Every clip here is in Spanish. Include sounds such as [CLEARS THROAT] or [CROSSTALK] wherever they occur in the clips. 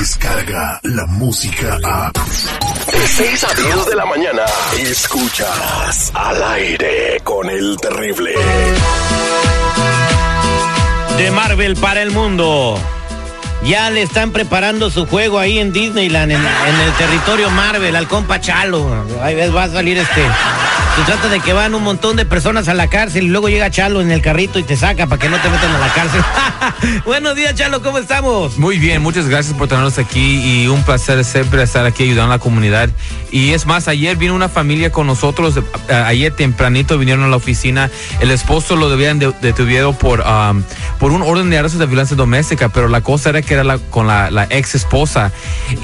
escucha la música a... De 6 a 10 de la mañana, escuchas al aire con el terrible. De Marvel para el mundo. Ya le están preparando su juego ahí en Disneyland, en, el territorio Marvel, al compa Chalo. Ahí va a salir este. Se trata de que van un montón de personas a la cárcel y luego llega Chalo en el carrito y te saca para que no te metan a la cárcel. [LAUGHS] Buenos días, Chalo, ¿cómo estamos? Muy bien, muchas gracias por tenernos aquí y un placer siempre estar aquí ayudando a la comunidad. Y es más, ayer vino una familia con nosotros, eh, ayer tempranito vinieron a la oficina, el esposo lo debían de, detuvieron por, um, por un orden de arresto de violencia doméstica, pero la cosa era que era la, con la, la ex esposa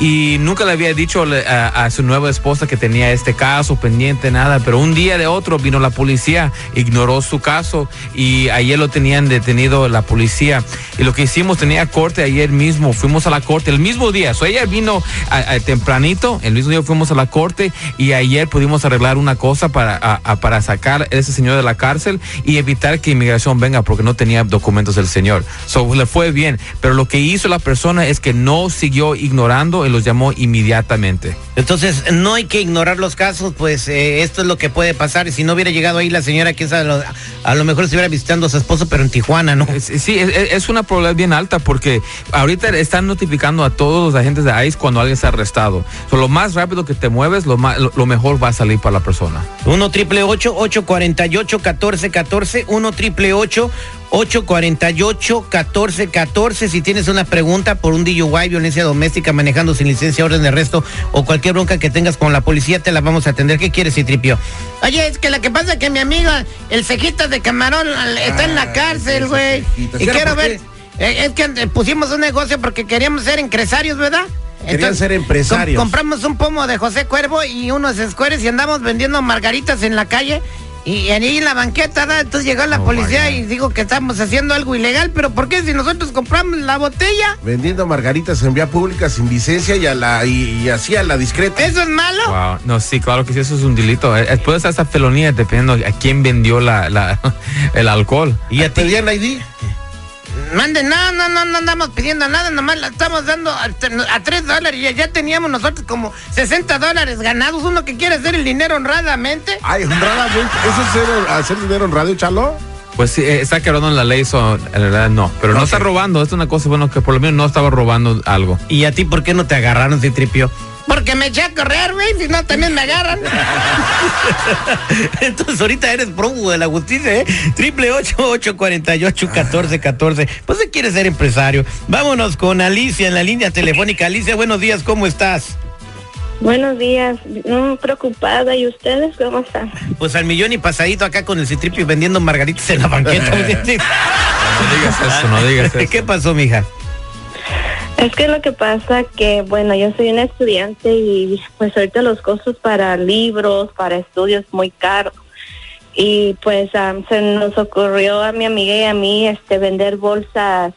y nunca le había dicho a, a su nueva esposa que tenía este caso pendiente, nada, pero un día de otro vino la policía, ignoró su caso y ayer lo tenían detenido la policía. Y lo que hicimos, tenía corte ayer mismo, fuimos a la corte el mismo día. So, ella vino a- a tempranito, el mismo día fuimos a la corte y ayer pudimos arreglar una cosa para, para sacar a ese señor de la cárcel y evitar que inmigración venga porque no tenía documentos del señor. So, le fue bien, pero lo que hizo la persona es que no siguió ignorando y los llamó inmediatamente. Entonces, no hay que ignorar los casos, pues eh, esto es lo que puede pasar. Si no hubiera llegado ahí la señora, quién sabe, lo- a lo mejor estuviera visitando a su esposo, pero en Tijuana, ¿no? Es- Sí, es, es una probabilidad bien alta porque ahorita están notificando a todos los agentes de ICE cuando alguien está arrestado. So, lo más rápido que te mueves, lo, más, lo, lo mejor va a salir para la persona. 1 triple 848 1414 1 triple 848 1414 Si tienes una pregunta por un DUI, violencia doméstica, manejando sin licencia, orden de arresto o cualquier bronca que tengas con la policía, te la vamos a atender. ¿Qué quieres, Citripio? Oye, es que lo que pasa es que mi amiga, el cejitas de camarón, está en la cárcel, güey. Y ¿Sí era quiero ver. eh, Es que pusimos un negocio porque queríamos ser empresarios, ¿verdad? Querían ser empresarios. com- compramos un pomo de José Cuervo y unos escueres y andamos vendiendo margaritas en la calle. Y ahí en la banqueta, entonces llegó la Oh, policía y dijo que estamos haciendo algo ilegal, pero ¿por qué si nosotros compramos la botella? Vendiendo margaritas en vía pública sin licencia y, a la, y, y así a la discreta. ¿Eso es malo? Wow. No, sí, claro que sí, eso es un delito. Eh, eh, Puede ser hasta felonía dependiendo a quién vendió la, la- [LAUGHS] el alcohol. ¿Y a ti? ¿Pedían ID? Mande, no, no, no, no andamos pidiendo nada, nomás la estamos dando a, a tres dólares y ya, teníamos nosotros como 60 dólares ganados. Uno que quiere hacer el dinero honradamente. Ay, honradamente. ¿Eso es ser- hacer dinero en radio, Chalo? Pues sí, eh, está quebrando en la ley, so, en realidad no. Pero no está robando, es una cosa bueno que por lo menos no estaba robando algo. ¿Y a ti por qué no te agarraron, Citripio? Porque me eché a correr, güey, si no también me agarran. [LAUGHS] Entonces ahorita eres prófugo de la justicia, ¿eh? Triple ocho ocho cuarenta y ocho catorce catorce. Pues se quiere ser empresario. Vámonos con Alicia en la línea telefónica. Alicia, buenos días, ¿cómo estás? Buenos días, Mm, preocupada. ¿Y ustedes cómo están? Pues al millón y pasadito acá con el Citripio vendiendo margaritas en la banqueta. [LAUGHS] No digas eso, no digas [LAUGHS] eso. ¿Qué pasó, mija? Es que lo que pasa que, bueno, yo soy una estudiante y pues ahorita los costos para libros, para estudios muy caros. Y pues am, se nos ocurrió a mi amiga y a mí este vender bolsas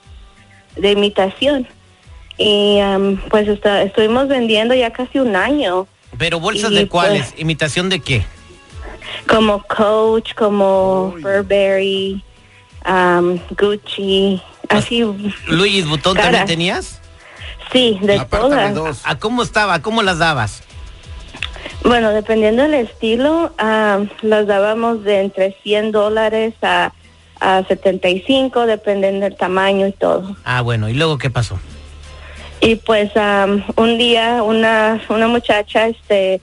de imitación. Y am, pues está- estuvimos vendiendo ya casi un año, Pero bolsas Y, de cuáles? pues- ¿Imitación de qué? como Coach, como Burberry, am, Gucci, así. Luis Butón también tenías? Sí, de Apártame todas. dos. ¿A cómo estaba? ¿A ¿Cómo las dabas? Bueno, dependiendo del estilo, ah, las dábamos de entre 100 dólares a, a 75, dependiendo del tamaño y todo. Ah, bueno, ¿y luego qué pasó? Y pues am, un día una, una muchacha este,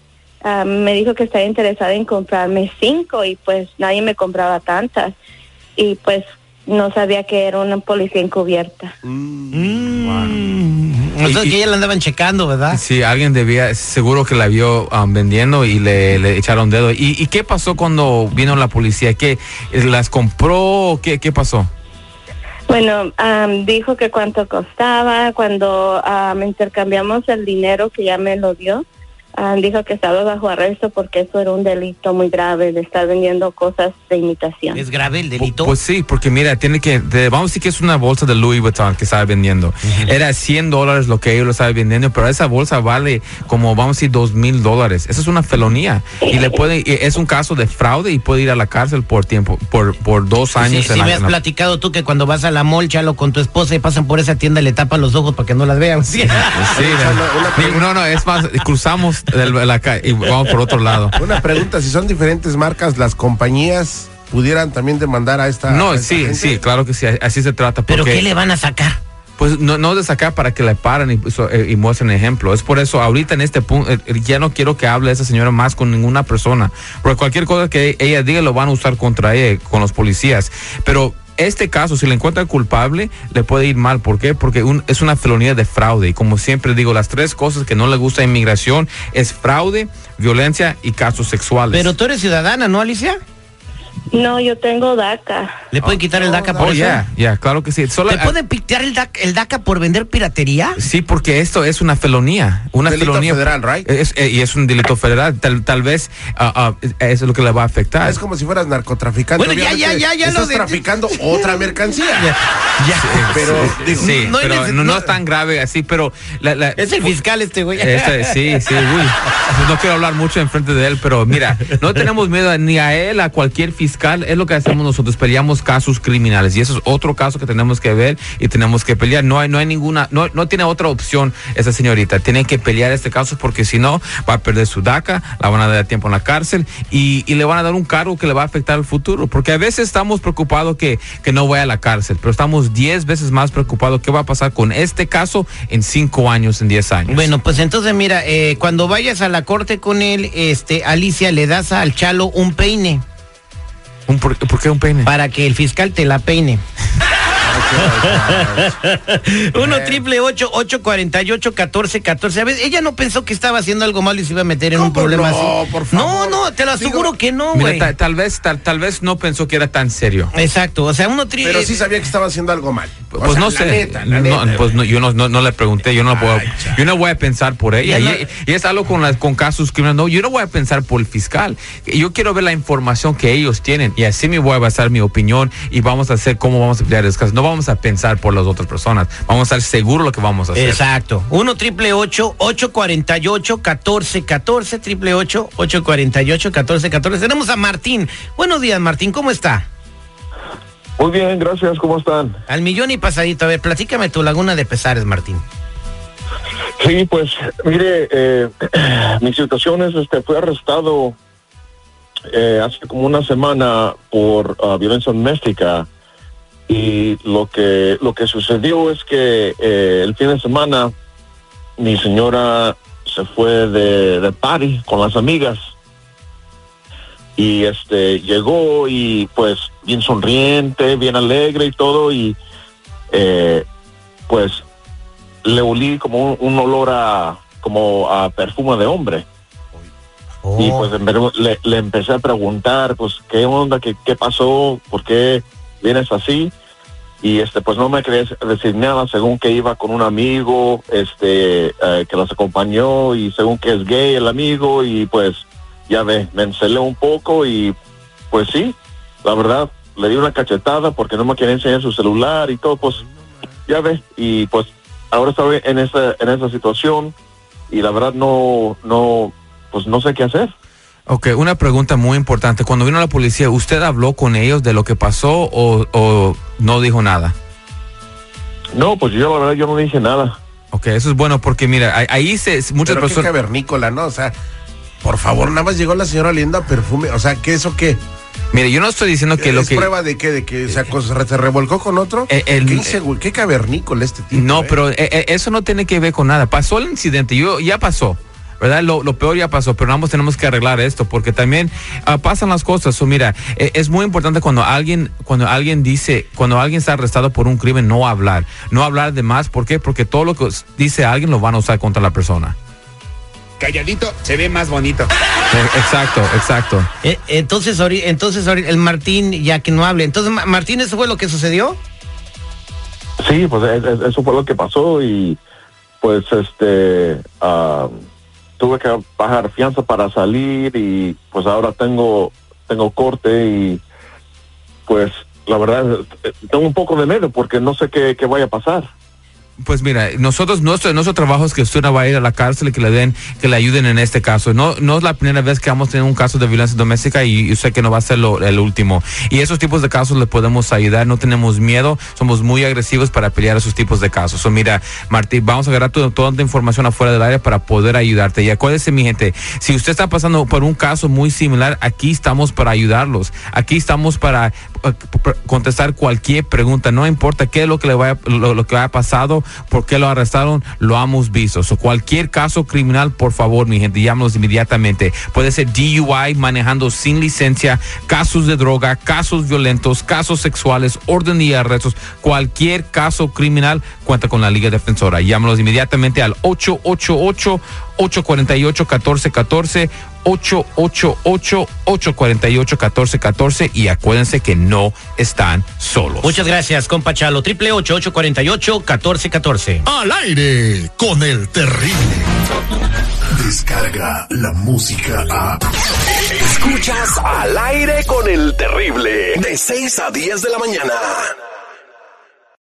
me dijo que estaba interesada en comprarme cinco y pues nadie me compraba tantas. Y pues no sabía que era una policía encubierta. Mm. Entonces Y- que ya la andaban checando, ¿verdad? Sí, alguien debía, seguro que la vio um, vendiendo y le, le echaron dedo. ¿Y, y qué pasó cuando vino la policía? ¿Qué, ¿Las compró? ¿Qué, qué pasó? Bueno, am, dijo que cuánto costaba, cuando am, intercambiamos el dinero que ya me lo dio, ah, dijo que estaba bajo arresto porque eso era un delito muy grave de estar vendiendo cosas de imitación. ¿Es grave el delito? Pues sí, porque mira, tiene que, de- vamos a decir que es una bolsa de Louis Vuitton que estaba vendiendo. Era 100 dólares lo que ellos lo estaban vendiendo, pero esa bolsa vale como, vamos a decir, 2 mil dólares. Esa es una felonía. Y le puede, y es un caso de fraude y puede ir a la cárcel por tiempo, por, por dos Sí, años. sí, en la- me has en la- platicado tú que cuando vas a la mall, Chalo, con tu esposa y pasan por esa tienda, le tapan los ojos para que no las vean. [LAUGHS] Sí. Sí, de- no, no, es más, cruzamos el- la calle y vamos por otro lado. Una pregunta, si son diferentes marcas, las compañías pudieran también demandar a esta. a No, esta sí, gente? sí, claro que sí, así se trata. ¿Pero porque- qué le van a sacar? Pues no, no de sacar para que le paren y, so- eh, y muestren ejemplo. Es por eso, ahorita en este punto, eh, ya no quiero que hable esa señora más con ninguna persona. Porque cualquier cosa que ella diga lo van a usar contra ella, con los policías. Pero este caso, si le encuentran culpable, le puede ir mal. ¿Por qué? Porque es una felonía de fraude. Y como siempre digo, las tres cosas que no le gusta a inmigración es fraude, violencia y casos sexuales. Pero tú eres ciudadana, ¿no, Alicia? No, yo tengo DACA. ¿Le pueden quitar el DACA por Oh, eso? ya, ya, claro que sí. Solo, ¿Le pueden quitar el DACA, el DACA por vender piratería? Sí, porque esto es una felonía. Una Delito felonía. federal, right? Es- eh, y es un delito federal. Tal, tal vez ah, ah, eso es lo que le va a afectar. Es como si fueras narcotraficante. Bueno, ya, Obviamente, ya, ya, ya lo Estás de- traficando [LAUGHS] otra mercancía. Ya. Pero, digo, sí, no pero es tan grave así, pero... la- la- Es el fiscal este güey. Este, sí, sí, uy. [LAUGHS] No quiero hablar mucho enfrente de él, pero mira, no tenemos miedo ni a él, a cualquier fiscal. Es lo que hacemos nosotros, peleamos casos criminales. Y eso es otro caso que tenemos que ver y tenemos que pelear. No hay, no hay ninguna, no, no tiene otra opción esa señorita. Tiene que pelear este caso porque si no, va a perder su DACA, la van a dar tiempo en la cárcel y, le van a dar un cargo que le va a afectar al futuro. Porque a veces estamos preocupados que, que no vaya a la cárcel, pero estamos 10 veces más preocupados qué va a pasar con este caso en 5 años, en 10 años. Bueno, pues entonces mira, eh, cuando vayas a la corte con él, este, Alicia, le das al chalo un peine ¿Un por, por qué un peine? para que el fiscal te la peine. Uno triple ocho ocho cuarenta y ocho catorce catorce. A ver, ella no pensó que estaba haciendo algo malo y se iba a meter en un ¿Cómo problema no? así. Por favor. No, no, te lo aseguro Digo, que no, güey. ta- tal vez, tal, tal vez no pensó que era tan serio. Exacto, o sea, uno triple. pero sí sabía que estaba haciendo algo mal. Pues sea, no la sé, neta, la no, neta, pues no, yo no, no, no le pregunté, yo no, puedo, Ay, chao. yo no voy a pensar por ella. Y, es algo con, las con casos criminales, no, yo no voy a pensar por el fiscal. Yo quiero ver la información que ellos tienen y así me voy a basar mi opinión y vamos a hacer cómo vamos a pelear los casos. No vamos a pensar por las otras personas, vamos a estar seguros lo que vamos a hacer. Exacto. 1 triple 848 1414 triple 848 1414 Tenemos a Martín. Buenos días, Martín, ¿cómo está? Muy bien, gracias, ¿cómo están? Al millón y pasadito. A ver, platícame tu laguna de pesares, Martín. Sí, pues, mire, eh, [CLEARS THROAT] mi situación es, este, fui arrestado eh, hace como una semana por ah, violencia doméstica y lo que, lo que sucedió es que eh, el fin de semana mi señora se fue de, de party con las amigas. Y este llegó y pues bien sonriente, bien alegre y todo y eh, pues le olí como un, olor a como a perfume de hombre. Y pues le, le empecé a preguntar pues qué onda qué, qué pasó por qué vienes así y este pues no me quería decir nada según que iba con un amigo este eh, que las acompañó y según que es gay el amigo y pues ya ve me encelé un poco y pues sí la verdad le di una cachetada porque no me quería enseñar su celular y todo pues ya ve y pues ahora estoy en esa en esa situación y la verdad no no pues no sé qué hacer Ok, una pregunta muy importante. Cuando vino la policía, ¿usted habló con ellos de lo que pasó o, o no dijo nada? no pues yo la verdad yo no dije nada Ok, eso es bueno porque mira, ahí- ahí se, muchas Pero qué personas... cavernícola, ¿no? O sea, por favor, nada más llegó la señora oliendo a perfume. O sea, ¿qué eso qué? Mire, yo no estoy diciendo que lo ¿Es que... prueba de qué? ¿De que se, acos- se revolcó con otro? Eh, el- ¿Qué, insegu- qué cavernícola este tipo? No, eh? pero eh, eh, eso no tiene que ver con nada. Pasó el incidente, yo ya pasó. ¿Verdad? Lo, lo peor ya pasó, pero ambos tenemos que arreglar esto porque también ah, pasan las cosas. So, mira, eh, es muy importante cuando alguien, cuando alguien dice, cuando alguien está arrestado por un crimen, no hablar, no hablar de más. ¿Por qué? Porque todo lo que dice alguien lo van a usar contra la persona. Calladito se ve más bonito. Eh, exacto, exacto. Eh, entonces, entonces el Martín, ya que no hable. Entonces, Ma- Martín, ¿eso fue lo que sucedió? sí pues es- es- eso fue lo que pasó y pues este ah, tuve que pagar fianza para salir y pues ahora tengo tengo corte y pues la verdad eh, tengo un poco de miedo porque no sé qué, qué vaya a pasar. Pues mira, nosotros, nuestro, nuestro trabajo es que usted no va a ir a la cárcel y que le den, que le ayuden en este caso. No, no es la primera vez que vamos a tener un caso de violencia doméstica y yo sé que no va a ser lo, el último. Y esos tipos de casos le podemos ayudar, no tenemos miedo, somos muy agresivos para pelear esos tipos de casos. So, mira, Martín, vamos a agarrar tu- toda la información afuera del área para poder ayudarte. Y acuérdese, mi gente, si usted está pasando por un caso muy similar, aquí estamos para ayudarlos. Aquí estamos para contestar cualquier pregunta, no importa qué es lo que le vaya, lo, que haya pasado, por qué lo arrestaron, lo hemos visto. So, cualquier caso criminal, por favor, mi gente, llámenos inmediatamente. Puede ser DUI, manejando sin licencia, casos de droga, casos violentos, casos sexuales, orden y arrestos, cualquier caso criminal, cuenta con la Liga Defensora. Llámenos inmediatamente al 888 848 1414 888-848-1414 y acuérdense que no están solos. Muchas gracias, compa Chalo. Triple ocho ocho cuarenta y ocho catorce catorce. Al aire con el terrible. Descarga la música a. Escuchas al aire con el terrible. De 6 a 10 de la mañana.